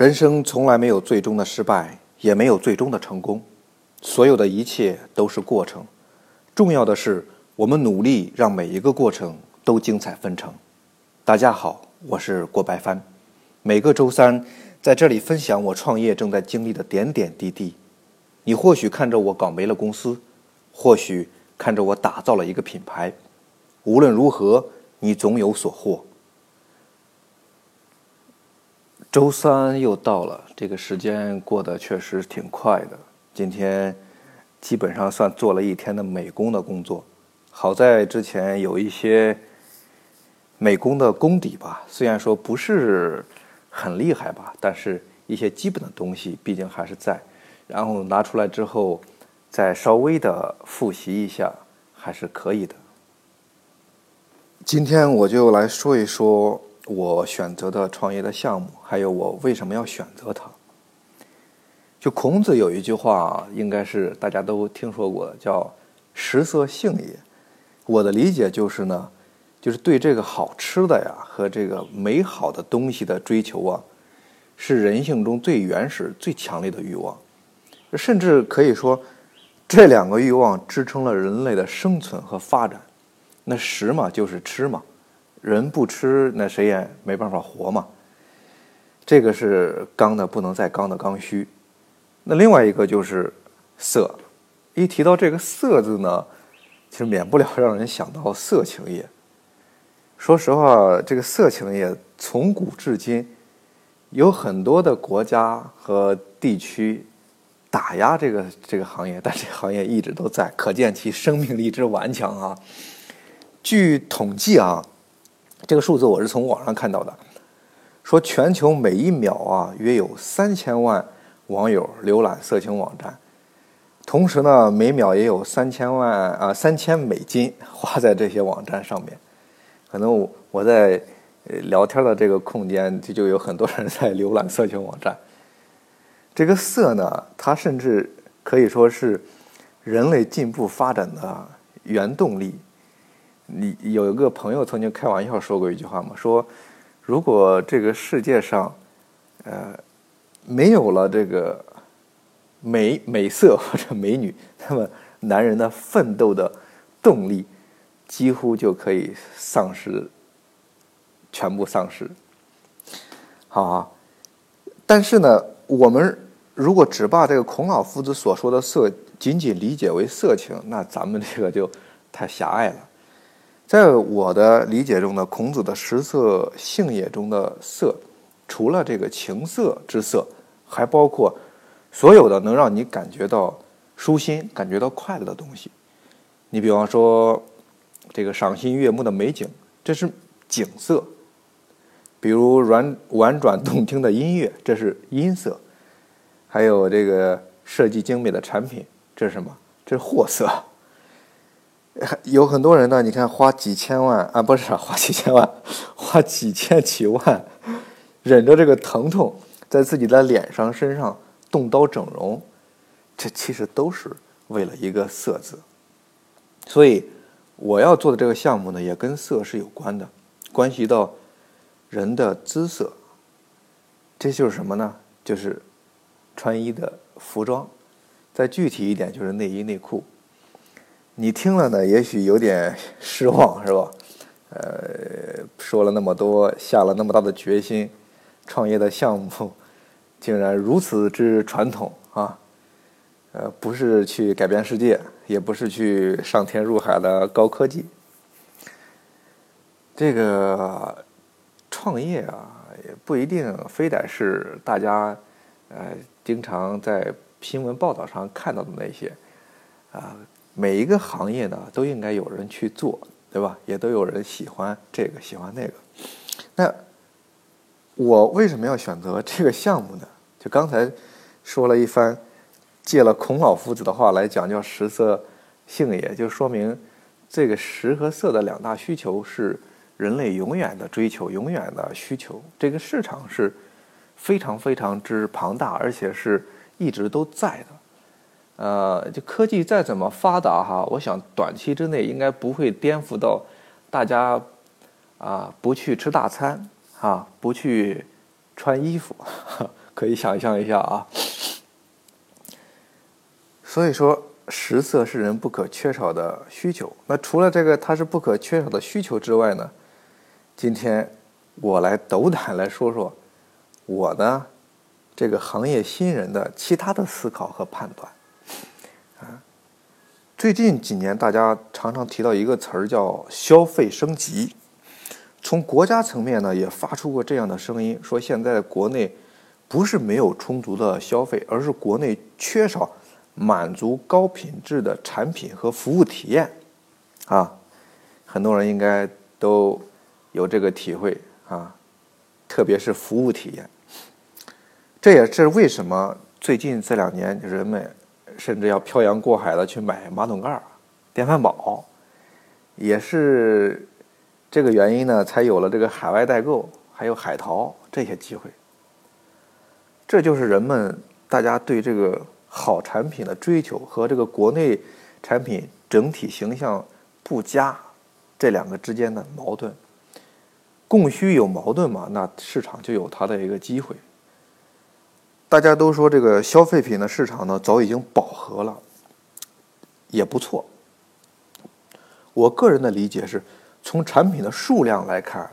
人生从来没有最终的失败，也没有最终的成功，所有的一切都是过程。重要的是，我们努力让每一个过程都精彩纷呈。大家好，我是郭白帆，每个周三在这里分享我创业正在经历的点点滴滴。你或许看着我搞没了公司，或许看着我打造了一个品牌，无论如何，你总有所获。周三又到了，这个时间过得确实挺快的。今天基本上算做了一天的美工的工作，好在之前有一些美工的功底吧，虽然说不是很厉害吧，但是一些基本的东西毕竟还是在。然后拿出来之后，再稍微的复习一下，还是可以的。今天我就来说一说。我选择的创业的项目，还有我为什么要选择它。就孔子有一句话，应该是大家都听说过，叫“食色性也”。我的理解就是呢，就是对这个好吃的呀和这个美好的东西的追求啊，是人性中最原始、最强烈的欲望，甚至可以说，这两个欲望支撑了人类的生存和发展。那食嘛，就是吃嘛。人不吃，那谁也没办法活嘛。这个是刚的不能再刚的刚需。那另外一个就是色，一提到这个色字呢，其实免不了让人想到色情业。说实话，这个色情业从古至今有很多的国家和地区打压这个这个行业，但这行业一直都在，可见其生命力之顽强啊。据统计啊。这个数字我是从网上看到的，说全球每一秒啊，约有三千万网友浏览色情网站，同时呢，每秒也有三千万啊三千美金花在这些网站上面。可能我我在聊天的这个空间，就就有很多人在浏览色情网站。这个色呢，它甚至可以说是人类进步发展的原动力。你有一个朋友曾经开玩笑说过一句话嘛，说如果这个世界上，呃，没有了这个美美色或者美女，那么男人的奋斗的动力几乎就可以丧失，全部丧失。好啊，但是呢，我们如果只把这个孔老夫子所说的色仅仅理解为色情，那咱们这个就太狭隘了。在我的理解中呢，孔子的食色性也中的色，除了这个情色之色，还包括所有的能让你感觉到舒心、感觉到快乐的东西。你比方说，这个赏心悦目的美景，这是景色；比如软婉转动听的音乐，这是音色；还有这个设计精美的产品，这是什么？这是货色。有很多人呢，你看花几千万啊，不是花几千万，花几千几万，忍着这个疼痛，在自己的脸上、身上动刀整容，这其实都是为了一个“色”字。所以我要做的这个项目呢，也跟色是有关的，关系到人的姿色。这就是什么呢？就是穿衣的服装，再具体一点，就是内衣内裤。你听了呢，也许有点失望，是吧？呃，说了那么多，下了那么大的决心，创业的项目 竟然如此之传统啊！呃，不是去改变世界，也不是去上天入海的高科技。这个创业啊，也不一定非得是大家呃经常在新闻报道上看到的那些啊。每一个行业呢，都应该有人去做，对吧？也都有人喜欢这个，喜欢那个。那我为什么要选择这个项目呢？就刚才说了一番，借了孔老夫子的话来讲，叫“食色性也”，就说明这个食和色的两大需求是人类永远的追求，永远的需求。这个市场是非常非常之庞大，而且是一直都在的。呃，就科技再怎么发达哈，我想短期之内应该不会颠覆到大家啊不去吃大餐啊不去穿衣服，可以想象一下啊。所以说，食色是人不可缺少的需求。那除了这个它是不可缺少的需求之外呢，今天我来斗胆来说说我呢这个行业新人的其他的思考和判断。最近几年大家常常提到一个词儿叫消费升级，从国家层面呢也发出过这样的声音，说现在国内不是没有充足的消费，而是国内缺少。满足高品质的产品和服务体验，啊，很多人应该都有这个体会啊，特别是服务体验。这也是为什么最近这两年人们甚至要漂洋过海的去买马桶盖、电饭煲，也是这个原因呢，才有了这个海外代购，还有海淘这些机会。这就是人们大家对这个。好产品的追求和这个国内产品整体形象不佳这两个之间的矛盾，供需有矛盾嘛？那市场就有它的一个机会。大家都说这个消费品的市场呢早已经饱和了，也不错。我个人的理解是，从产品的数量来看，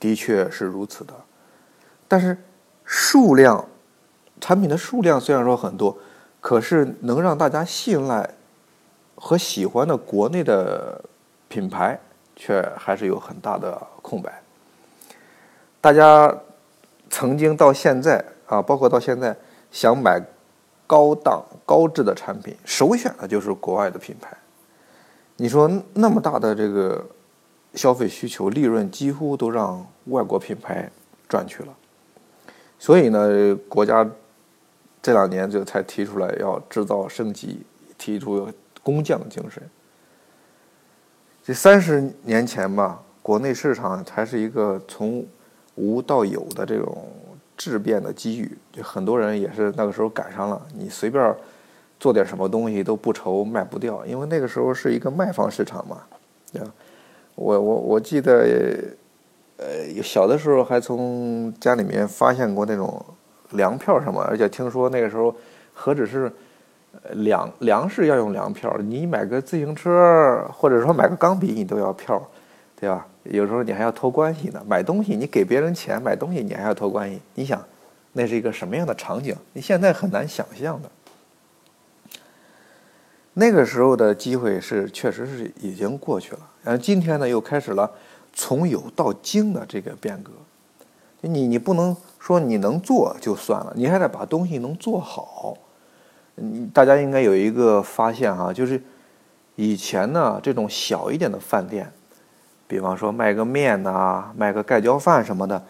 的确是如此的。但是数量，产品的数量虽然说很多。可是能让大家信赖和喜欢的国内的品牌，却还是有很大的空白。大家曾经到现在啊，包括到现在想买高档高质的产品，首选的就是国外的品牌。你说那么大的这个消费需求，利润几乎都让外国品牌赚去了。所以呢，国家。这两年就才提出来要制造升级，提出工匠精神。这三十年前吧，国内市场还是一个从无到有的这种质变的机遇，就很多人也是那个时候赶上了。你随便做点什么东西都不愁卖不掉，因为那个时候是一个卖方市场嘛。对？我我我记得，呃，小的时候还从家里面发现过那种。粮票什么？而且听说那个时候，何止是粮粮食要用粮票，你买个自行车或者说买个钢笔，你都要票，对吧？有时候你还要托关系呢。买东西你给别人钱，买东西你还要托关系。你想，那是一个什么样的场景？你现在很难想象的。那个时候的机会是确实是已经过去了，然后今天呢又开始了从有到精的这个变革。你你不能。说你能做就算了，你还得把东西能做好。你大家应该有一个发现哈，就是以前呢，这种小一点的饭店，比方说卖个面呐，卖个盖浇饭什么的，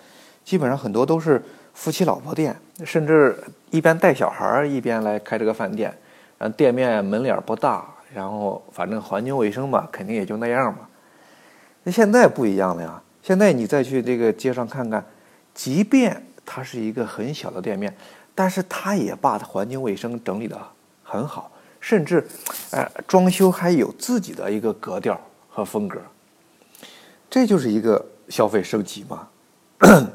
基本上很多都是夫妻老婆店，甚至一边带小孩儿一边来开这个饭店。然后店面门脸不大，然后反正环境卫生吧，肯定也就那样嘛。那现在不一样了呀，现在你再去这个街上看看，即便它是一个很小的店面，但是它也把环境卫生整理得很好，甚至，呃，装修还有自己的一个格调和风格。这就是一个消费升级嘛。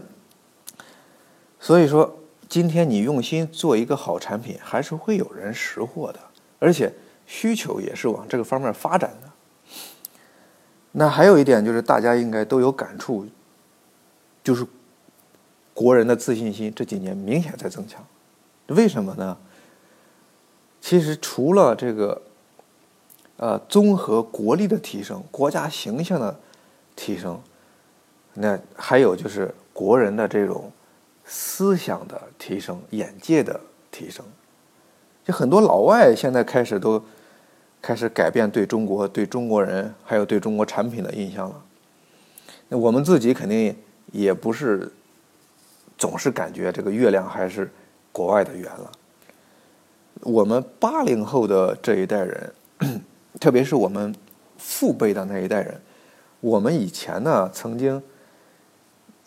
所以说，今天你用心做一个好产品，还是会有人识货的，而且需求也是往这个方面发展的。那还有一点就是，大家应该都有感触，就是。国人的自信心这几年明显在增强，为什么呢？其实除了这个，呃，综合国力的提升、国家形象的提升，那还有就是国人的这种思想的提升、眼界的提升。就很多老外现在开始都开始改变对中国、对中国人还有对中国产品的印象了。那我们自己肯定也不是。总是感觉这个月亮还是国外的圆了。我们八零后的这一代人，特别是我们父辈的那一代人，我们以前呢曾经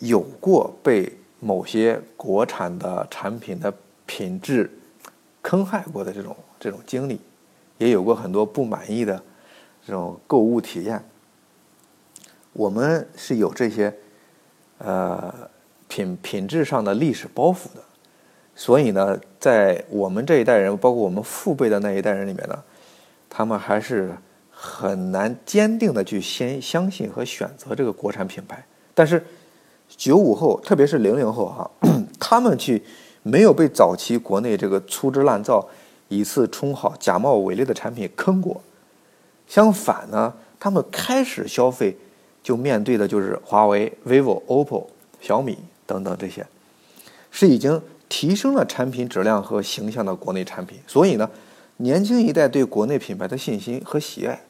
有过被某些国产的产品的品质坑害过的这种这种经历，也有过很多不满意的这种购物体验。我们是有这些呃。品品质上的历史包袱的，所以呢，在我们这一代人，包括我们父辈的那一代人里面呢，他们还是很难坚定的去先相信和选择这个国产品牌。但是九五后，特别是零零后啊，他们去没有被早期国内这个粗制滥造、以次充好、假冒伪劣的产品坑过。相反呢，他们开始消费，就面对的就是华为、vivo、OPPO、小米等等这些，是已经提升了产品质量和形象的国内产品。所以呢，年轻一代对国内品牌的信心和喜爱，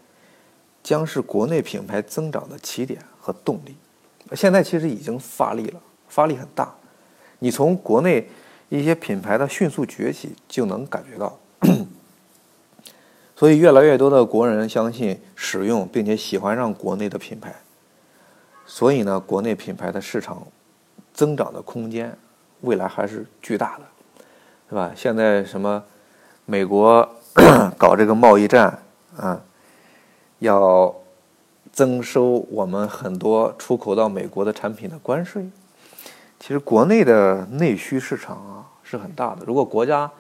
将是国内品牌增长的起点和动力。现在其实已经发力了，发力很大。你从国内一些品牌的迅速崛起就能感觉到。所以，越来越多的国人相信、使用并且喜欢上国内的品牌。所以呢，国内品牌的市场增长的空间未来还是巨大的，是吧？现在什么美国 搞这个贸易战啊，要增收我们很多出口到美国的产品的关税。其实，国内的内需市场啊是很大的。如果国家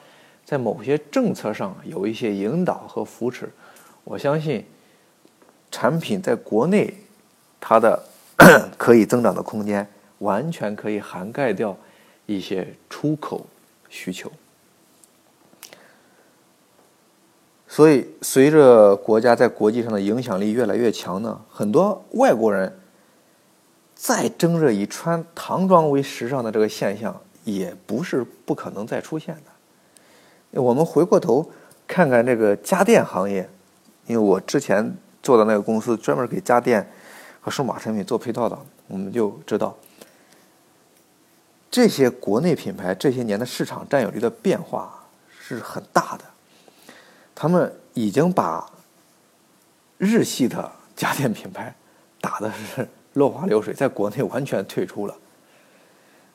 在某些政策上有一些引导和扶持，我相信产品在国内它的 可以增长的空间完全可以涵盖掉一些出口需求。所以，随着国家在国际上的影响力越来越强呢，很多外国人再争着以穿唐装为时尚的这个现象，也不是不可能再出现的。我们回过头看看这个家电行业，因为我之前做的那个公司专门给家电和数码产品做配套的，我们就知道这些国内品牌这些年的市场占有率的变化是很大的。他们已经把日系的家电品牌打的是落花流水，在国内完全退出了，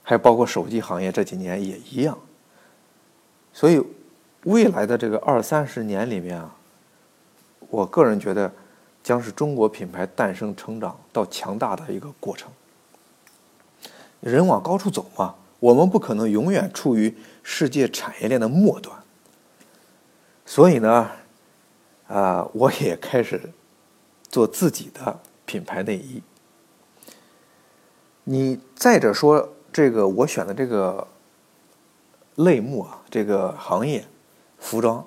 还包括手机行业这几年也一样，所以。未来的这个二三十年里面啊，我个人觉得将是中国品牌诞生、成长到强大的一个过程。人往高处走嘛，我们不可能永远处于世界产业链的末端。所以呢，啊，我也开始做自己的品牌内衣。你再者说，这个我选的这个类目啊，这个行业。服装，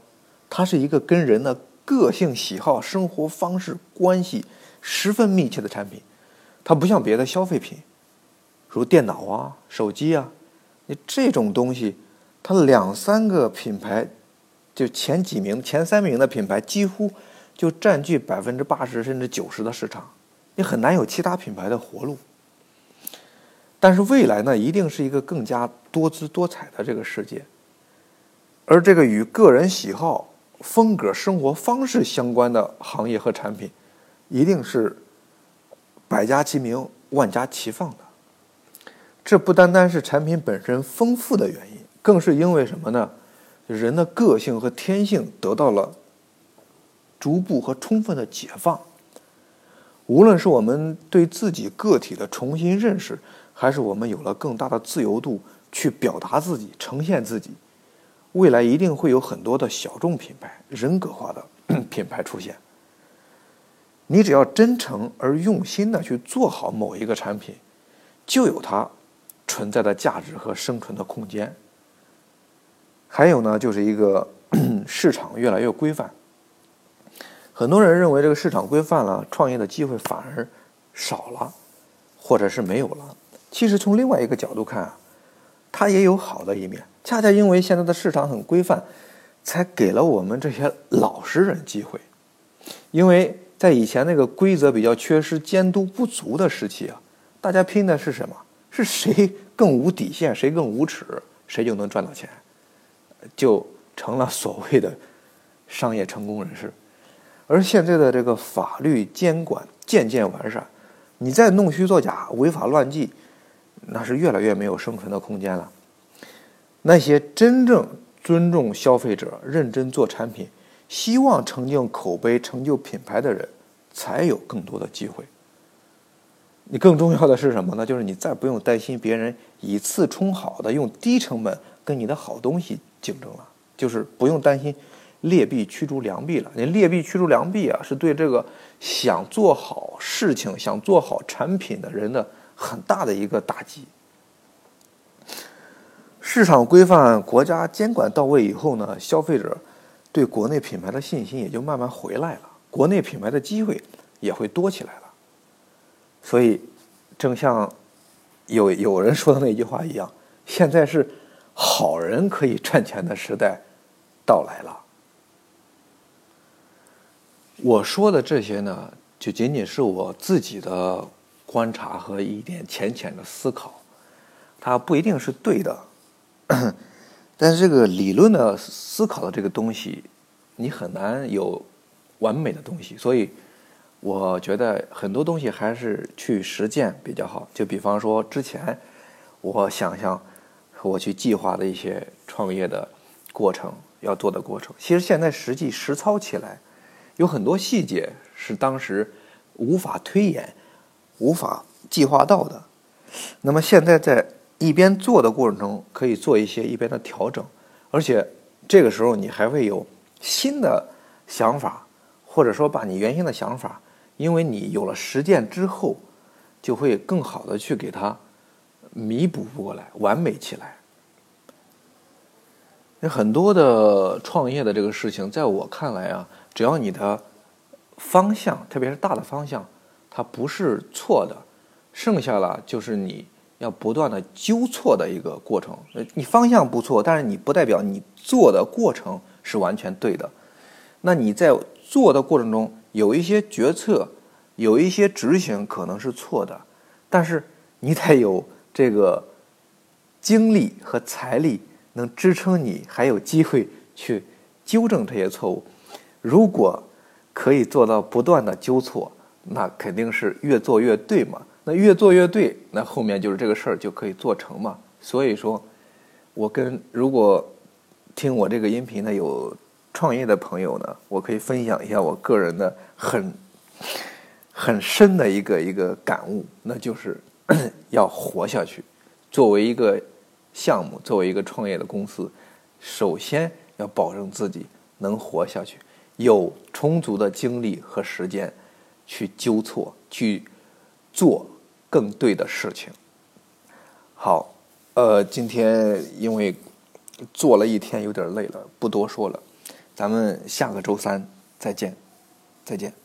它是一个跟人的个性喜好、生活方式关系十分密切的产品。它不像别的消费品，如电脑啊、手机啊，你这种东西，它两三个品牌，就前几名、前三名的品牌，几乎就占据百分之八十甚至九十的市场，你很难有其他品牌的活路。但是未来呢，一定是一个更加多姿多彩的这个世界。而这个与个人喜好、风格、生活方式相关的行业和产品，一定是百家齐鸣、万家齐放的。这不单单是产品本身丰富的原因，更是因为什么呢？人的个性和天性得到了逐步和充分的解放。无论是我们对自己个体的重新认识，还是我们有了更大的自由度去表达自己、呈现自己。未来一定会有很多的小众品牌、人格化的 品牌出现。你只要真诚而用心的去做好某一个产品，就有它存在的价值和生存的空间。还有呢，就是一个 市场越来越规范。很多人认为这个市场规范了，创业的机会反而少了，或者是没有了。其实从另外一个角度看啊，它也有好的一面。恰恰因为现在的市场很规范，才给了我们这些老实人机会。因为在以前那个规则比较缺失、监督不足的时期啊，大家拼的是什么？是谁更无底线，谁更无耻，谁就能赚到钱，就成了所谓的商业成功人士。而现在的这个法律监管渐渐完善，你再弄虚作假、违法乱纪，那是越来越没有生存的空间了。那些真正尊重消费者、认真做产品、希望成就口碑、成就品牌的人，才有更多的机会。你更重要的是什么呢？就是你再不用担心别人以次充好的用低成本跟你的好东西竞争了，就是不用担心劣币驱逐良币了。你劣币驱逐良币啊，是对这个想做好事情、想做好产品的人的很大的一个打击。市场规范、国家监管到位以后呢，消费者对国内品牌的信心也就慢慢回来了，国内品牌的机会也会多起来了。所以，正像有有人说的那句话一样，现在是好人可以赚钱的时代到来了。我说的这些呢，就仅仅是我自己的观察和一点浅浅的思考，它不一定是对的。但是这个理论的思考的这个东西，你很难有完美的东西，所以我觉得很多东西还是去实践比较好。就比方说之前我想象象我去计划的一些创业的过程要做的过程，其实现在实际实操起来有很多细节是当时无法推演、无法计划到的。那么现在在。一边做的过程中，可以做一些一边的调整，而且这个时候你还会有新的想法，或者说把你原先的想法，因为你有了实践之后，就会更好的去给它弥补不过来，完美起来。那很多的创业的这个事情，在我看来啊，只要你的方向，特别是大的方向，它不是错的，剩下了就是你。要不断的纠错的一个过程，你方向不错，但是你不代表你做的过程是完全对的。那你在做的过程中，有一些决策，有一些执行可能是错的，但是你得有这个精力和财力，能支撑你还有机会去纠正这些错误。如果可以做到不断的纠错，那肯定是越做越对嘛。那越做越对，那后面就是这个事儿就可以做成嘛。所以说，我跟如果听我这个音频的有创业的朋友呢，我可以分享一下我个人的很很深的一个一个感悟，那就是 要活下去。作为一个项目，作为一个创业的公司，首先要保证自己能活下去，有充足的精力和时间去纠错，去做。更对的事情。好，呃，今天因为做了一天有点累了，不多说了，咱们下个周三再见，再见。